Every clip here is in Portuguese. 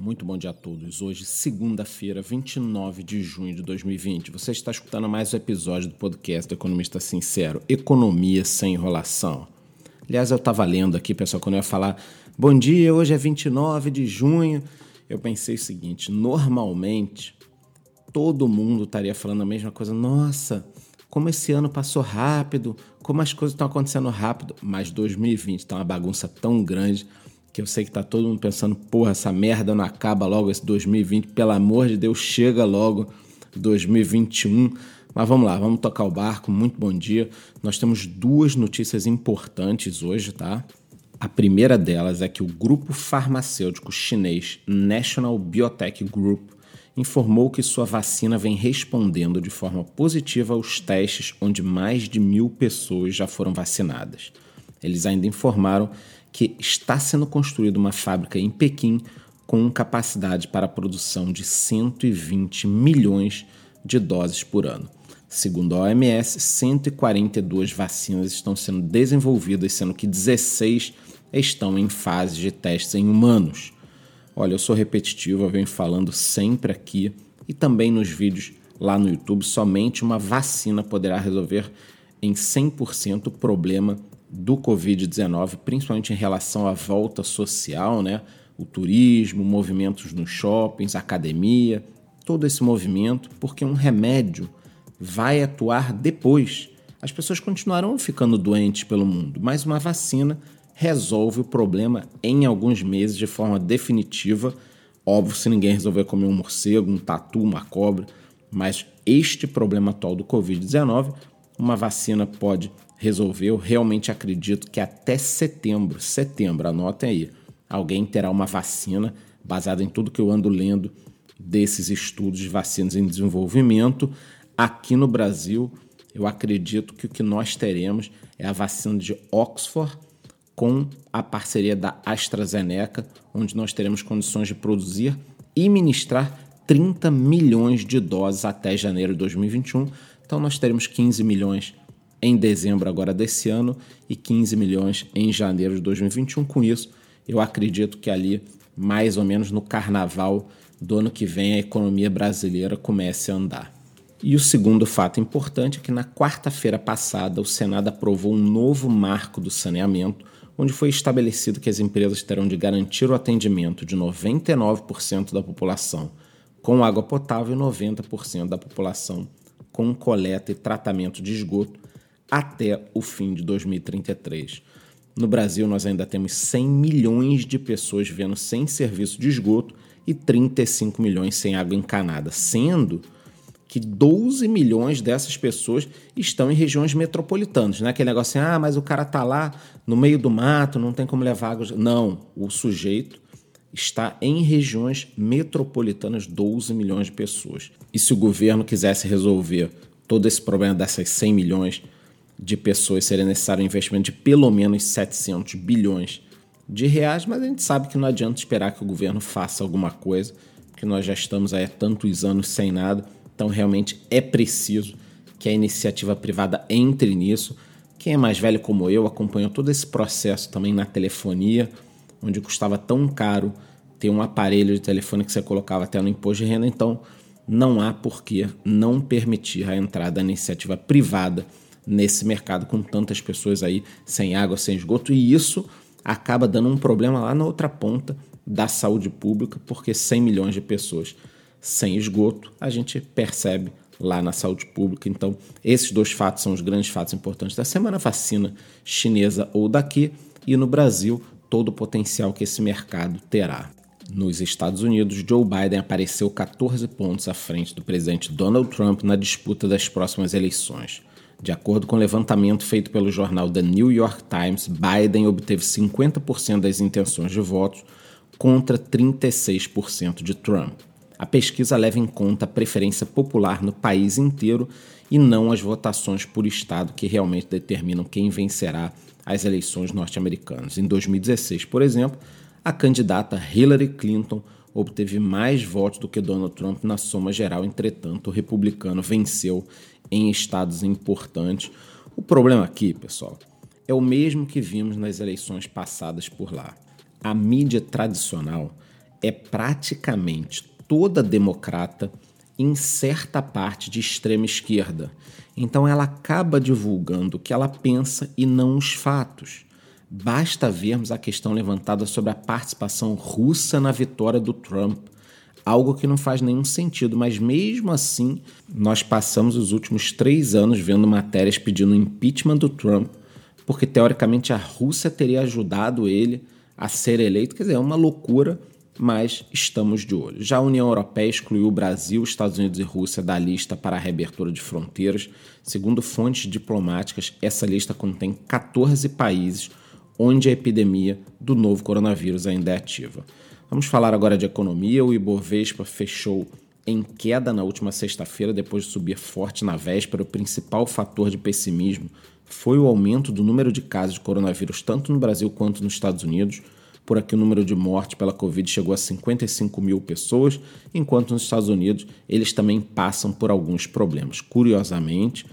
Muito bom dia a todos. Hoje, segunda-feira, 29 de junho de 2020. Você está escutando mais um episódio do podcast do Economista Sincero, Economia sem enrolação. Aliás, eu estava lendo aqui, pessoal, quando eu ia falar bom dia, hoje é 29 de junho, eu pensei o seguinte: normalmente todo mundo estaria falando a mesma coisa. Nossa, como esse ano passou rápido, como as coisas estão acontecendo rápido, mas 2020 está uma bagunça tão grande que eu sei que tá todo mundo pensando, porra, essa merda não acaba logo esse 2020, pelo amor de Deus, chega logo 2021. Mas vamos lá, vamos tocar o barco. Muito bom dia. Nós temos duas notícias importantes hoje, tá? A primeira delas é que o grupo farmacêutico chinês National Biotech Group informou que sua vacina vem respondendo de forma positiva aos testes onde mais de mil pessoas já foram vacinadas. Eles ainda informaram que está sendo construída uma fábrica em Pequim com capacidade para a produção de 120 milhões de doses por ano. Segundo a OMS, 142 vacinas estão sendo desenvolvidas, sendo que 16 estão em fase de testes em humanos. Olha, eu sou repetitivo, eu venho falando sempre aqui e também nos vídeos lá no YouTube, somente uma vacina poderá resolver em 100% o problema do Covid-19, principalmente em relação à volta social, né? o turismo, movimentos nos shoppings, academia, todo esse movimento, porque um remédio vai atuar depois. As pessoas continuarão ficando doentes pelo mundo, mas uma vacina resolve o problema em alguns meses de forma definitiva. Óbvio, se ninguém resolver comer um morcego, um tatu, uma cobra, mas este problema atual do Covid-19, uma vacina pode resolveu, realmente acredito que até setembro, setembro, anotem aí, alguém terá uma vacina baseada em tudo que eu ando lendo desses estudos de vacinas em desenvolvimento. Aqui no Brasil, eu acredito que o que nós teremos é a vacina de Oxford com a parceria da AstraZeneca, onde nós teremos condições de produzir e ministrar 30 milhões de doses até janeiro de 2021. Então nós teremos 15 milhões em dezembro agora desse ano e 15 milhões em janeiro de 2021. Com isso, eu acredito que ali, mais ou menos no carnaval do ano que vem, a economia brasileira comece a andar. E o segundo fato importante é que na quarta-feira passada o Senado aprovou um novo marco do saneamento, onde foi estabelecido que as empresas terão de garantir o atendimento de 99% da população com água potável e 90% da população com coleta e tratamento de esgoto até o fim de 2033. No Brasil, nós ainda temos 100 milhões de pessoas vivendo sem serviço de esgoto e 35 milhões sem água encanada, sendo que 12 milhões dessas pessoas estão em regiões metropolitanas. Não é aquele negócio assim, ah, mas o cara tá lá no meio do mato, não tem como levar água. Não, o sujeito está em regiões metropolitanas, 12 milhões de pessoas. E se o governo quisesse resolver todo esse problema dessas 100 milhões de pessoas seria necessário um investimento de pelo menos 700 bilhões de reais, mas a gente sabe que não adianta esperar que o governo faça alguma coisa, porque nós já estamos aí há tantos anos sem nada, então realmente é preciso que a iniciativa privada entre nisso. Quem é mais velho como eu acompanhou todo esse processo também na telefonia, onde custava tão caro ter um aparelho de telefone que você colocava até no imposto de renda, então não há por que não permitir a entrada da iniciativa privada nesse mercado com tantas pessoas aí sem água, sem esgoto, e isso acaba dando um problema lá na outra ponta da saúde pública, porque 100 milhões de pessoas sem esgoto, a gente percebe lá na saúde pública. Então, esses dois fatos são os grandes fatos importantes da semana: vacina chinesa ou daqui, e no Brasil, todo o potencial que esse mercado terá. Nos Estados Unidos, Joe Biden apareceu 14 pontos à frente do presidente Donald Trump na disputa das próximas eleições. De acordo com o um levantamento feito pelo jornal The New York Times, Biden obteve 50% das intenções de votos contra 36% de Trump. A pesquisa leva em conta a preferência popular no país inteiro e não as votações por estado que realmente determinam quem vencerá as eleições norte-americanas. Em 2016, por exemplo, a candidata Hillary Clinton obteve mais votos do que Donald Trump na soma geral, entretanto, o republicano venceu em estados importantes. O problema aqui, pessoal, é o mesmo que vimos nas eleições passadas por lá. A mídia tradicional é praticamente toda democrata em certa parte de extrema esquerda. Então ela acaba divulgando o que ela pensa e não os fatos. Basta vermos a questão levantada sobre a participação russa na vitória do Trump. Algo que não faz nenhum sentido, mas mesmo assim, nós passamos os últimos três anos vendo matérias pedindo impeachment do Trump, porque teoricamente a Rússia teria ajudado ele a ser eleito. Quer dizer, é uma loucura, mas estamos de olho. Já a União Europeia excluiu o Brasil, Estados Unidos e Rússia da lista para a reabertura de fronteiras. Segundo fontes diplomáticas, essa lista contém 14 países onde a epidemia do novo coronavírus ainda é ativa. Vamos falar agora de economia. O Ibovespa fechou em queda na última sexta-feira, depois de subir forte na véspera. O principal fator de pessimismo foi o aumento do número de casos de coronavírus, tanto no Brasil quanto nos Estados Unidos. Por aqui, o número de mortes pela Covid chegou a 55 mil pessoas, enquanto nos Estados Unidos eles também passam por alguns problemas. Curiosamente,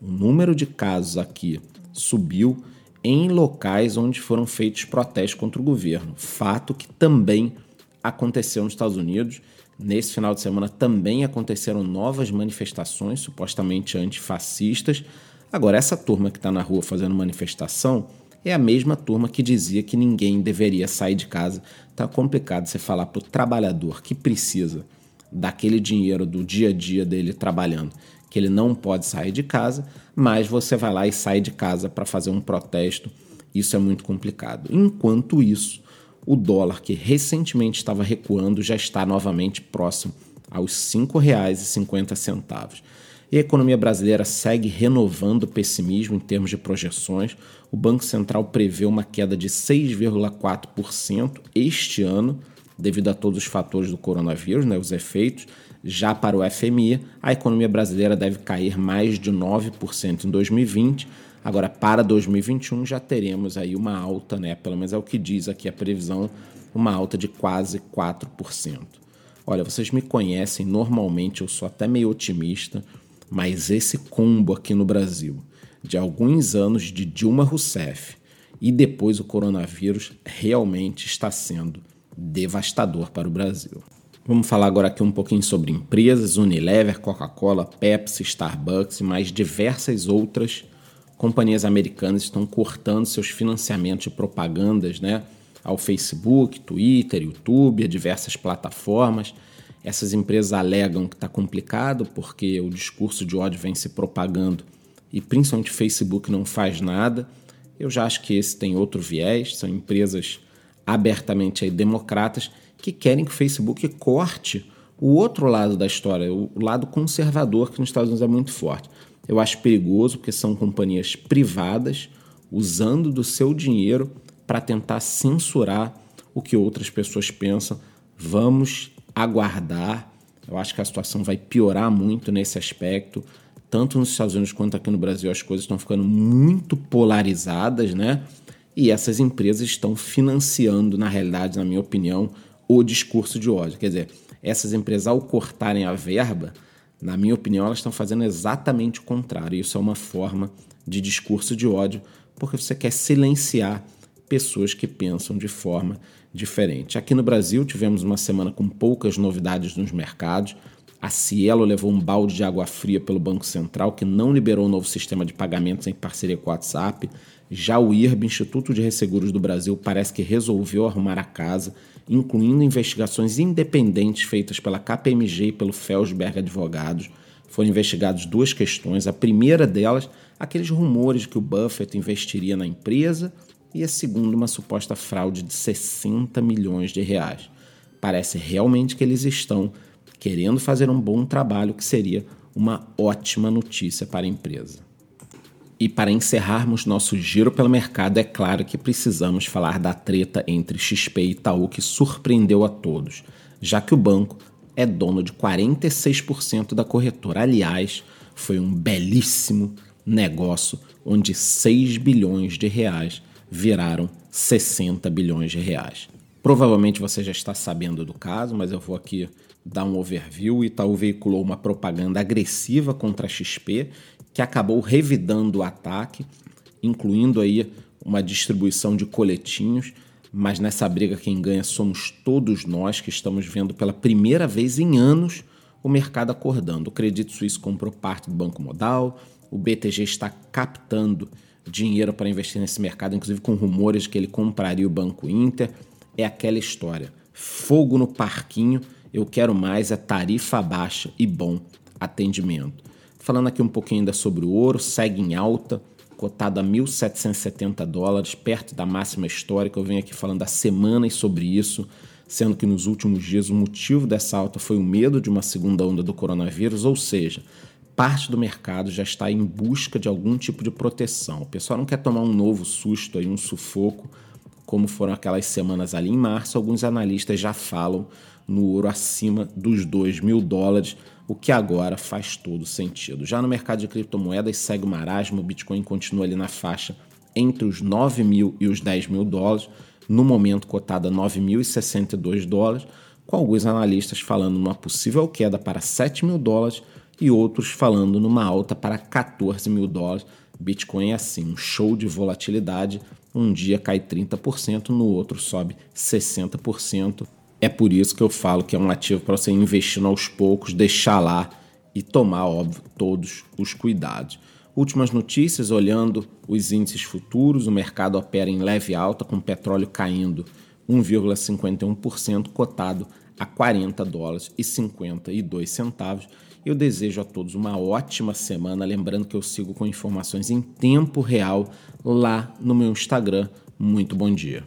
o número de casos aqui subiu em locais onde foram feitos protestos contra o governo. Fato que também aconteceu nos Estados Unidos. Nesse final de semana também aconteceram novas manifestações, supostamente antifascistas. Agora, essa turma que está na rua fazendo manifestação é a mesma turma que dizia que ninguém deveria sair de casa. Tá complicado você falar para o trabalhador que precisa daquele dinheiro do dia a dia dele trabalhando, que ele não pode sair de casa, mas você vai lá e sai de casa para fazer um protesto. Isso é muito complicado. Enquanto isso, o dólar, que recentemente estava recuando, já está novamente próximo aos R$ 5,50. E a economia brasileira segue renovando o pessimismo em termos de projeções. O Banco Central prevê uma queda de 6,4% este ano, devido a todos os fatores do coronavírus, né, os efeitos. Já para o FMI, a economia brasileira deve cair mais de 9% em 2020. Agora, para 2021, já teremos aí uma alta, né? Pelo menos é o que diz aqui a previsão, uma alta de quase 4%. Olha, vocês me conhecem, normalmente eu sou até meio otimista, mas esse combo aqui no Brasil, de alguns anos de Dilma Rousseff e depois o coronavírus, realmente está sendo devastador para o Brasil. Vamos falar agora aqui um pouquinho sobre empresas, Unilever, Coca-Cola, Pepsi, Starbucks e mais diversas outras companhias americanas estão cortando seus financiamentos e propagandas né, ao Facebook, Twitter, YouTube, a diversas plataformas. Essas empresas alegam que está complicado porque o discurso de ódio vem se propagando e principalmente o Facebook não faz nada. Eu já acho que esse tem outro viés, são empresas abertamente aí, democratas que querem que o Facebook corte o outro lado da história, o lado conservador que nos Estados Unidos é muito forte. Eu acho perigoso porque são companhias privadas usando do seu dinheiro para tentar censurar o que outras pessoas pensam. Vamos aguardar. Eu acho que a situação vai piorar muito nesse aspecto. Tanto nos Estados Unidos quanto aqui no Brasil, as coisas estão ficando muito polarizadas, né? E essas empresas estão financiando, na realidade, na minha opinião, o discurso de ódio. Quer dizer, essas empresas, ao cortarem a verba, na minha opinião, elas estão fazendo exatamente o contrário. Isso é uma forma de discurso de ódio, porque você quer silenciar pessoas que pensam de forma diferente. Aqui no Brasil, tivemos uma semana com poucas novidades nos mercados. A Cielo levou um balde de água fria pelo Banco Central, que não liberou o novo sistema de pagamentos em parceria com o WhatsApp. Já o IRB, Instituto de Resseguros do Brasil, parece que resolveu arrumar a casa, incluindo investigações independentes feitas pela KPMG e pelo Felsberg Advogados. Foram investigadas duas questões. A primeira delas, aqueles rumores que o Buffett investiria na empresa e a segunda uma suposta fraude de 60 milhões de reais. Parece realmente que eles estão querendo fazer um bom trabalho, que seria uma ótima notícia para a empresa. E para encerrarmos nosso giro pelo mercado, é claro que precisamos falar da treta entre XP e Itaú que surpreendeu a todos, já que o banco é dono de 46% da corretora. Aliás, foi um belíssimo negócio onde 6 bilhões de reais viraram 60 bilhões de reais. Provavelmente você já está sabendo do caso, mas eu vou aqui dar um overview. Itaú veiculou uma propaganda agressiva contra a XP que acabou revidando o ataque, incluindo aí uma distribuição de coletinhos. mas nessa briga quem ganha somos todos nós que estamos vendo pela primeira vez em anos o mercado acordando. O Credito Suíço comprou parte do Banco Modal, o BTG está captando dinheiro para investir nesse mercado, inclusive com rumores de que ele compraria o Banco Inter. É aquela história. Fogo no parquinho, eu quero mais é tarifa baixa e bom atendimento. Falando aqui um pouquinho ainda sobre o ouro, segue em alta, cotado a 1.770 dólares, perto da máxima histórica. Eu venho aqui falando há semanas sobre isso, sendo que nos últimos dias o motivo dessa alta foi o medo de uma segunda onda do coronavírus, ou seja, parte do mercado já está em busca de algum tipo de proteção. O pessoal não quer tomar um novo susto, aí, um sufoco, como foram aquelas semanas ali em março. Alguns analistas já falam no ouro acima dos 2 mil dólares, o que agora faz todo sentido. Já no mercado de criptomoedas segue o marasmo, o Bitcoin continua ali na faixa entre os 9 mil e os 10 mil dólares, no momento cotado a 9.062 dólares, com alguns analistas falando numa possível queda para 7 mil dólares e outros falando numa alta para 14 mil dólares. Bitcoin é assim, um show de volatilidade. Um dia cai 30%, no outro sobe 60%. É por isso que eu falo que é um ativo para você investir aos poucos, deixar lá e tomar, óbvio, todos os cuidados. Últimas notícias, olhando os índices futuros, o mercado opera em leve alta, com petróleo caindo 1,51%, cotado a 40 dólares e 52 centavos. Eu desejo a todos uma ótima semana, lembrando que eu sigo com informações em tempo real lá no meu Instagram. Muito bom dia.